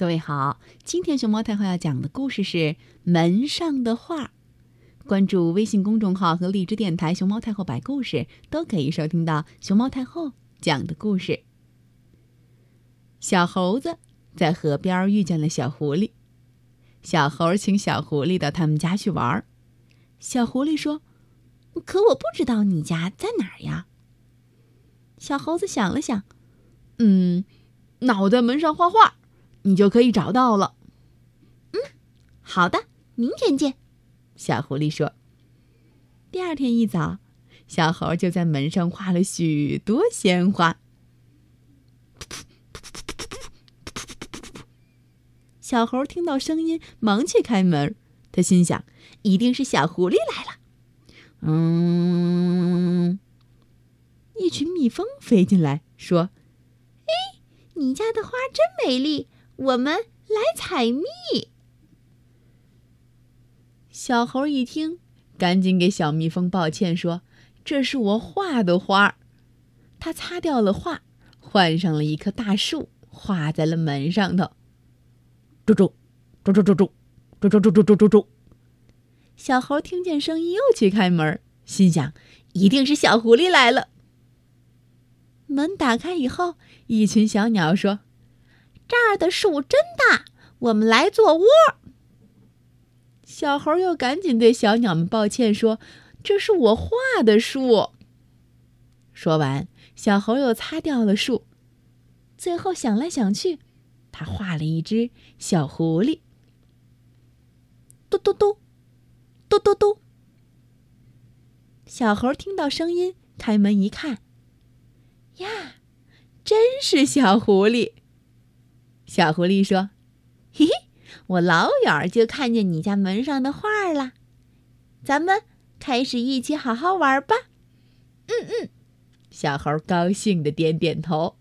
各位好，今天熊猫太后要讲的故事是《门上的画》。关注微信公众号和荔枝电台“熊猫太后摆故事”，都可以收听到熊猫太后讲的故事。小猴子在河边遇见了小狐狸，小猴请小狐狸到他们家去玩。小狐狸说：“可我不知道你家在哪儿呀。”小猴子想了想，嗯，那我在门上画画，你就可以找到了。嗯，好的，明天见。小狐狸说：“第二天一早，小猴就在门上画了许多鲜花。”小猴听到声音，忙去开门。他心想：“一定是小狐狸来了。”嗯，一群蜜蜂飞进来，说：“哎，你家的花真美丽，我们来采蜜。”小猴一听，赶紧给小蜜蜂抱歉说：“这是我画的花。”他擦掉了画，换上了一棵大树，画在了门上头。住住，住住住住，住住住住住住住。小猴听见声音，又去开门，心想：“一定是小狐狸来了。”门打开以后，一群小鸟说：“这儿的树真大，我们来做窝。”小猴又赶紧对小鸟们抱歉说：“这是我画的树。”说完，小猴又擦掉了树，最后想来想去，他画了一只小狐狸。嘟嘟嘟，嘟嘟嘟。小猴听到声音，开门一看，呀，真是小狐狸。小狐狸说：“嘿嘿。”我老远就看见你家门上的画了，咱们开始一起好好玩吧。嗯嗯，小猴高兴的点点头。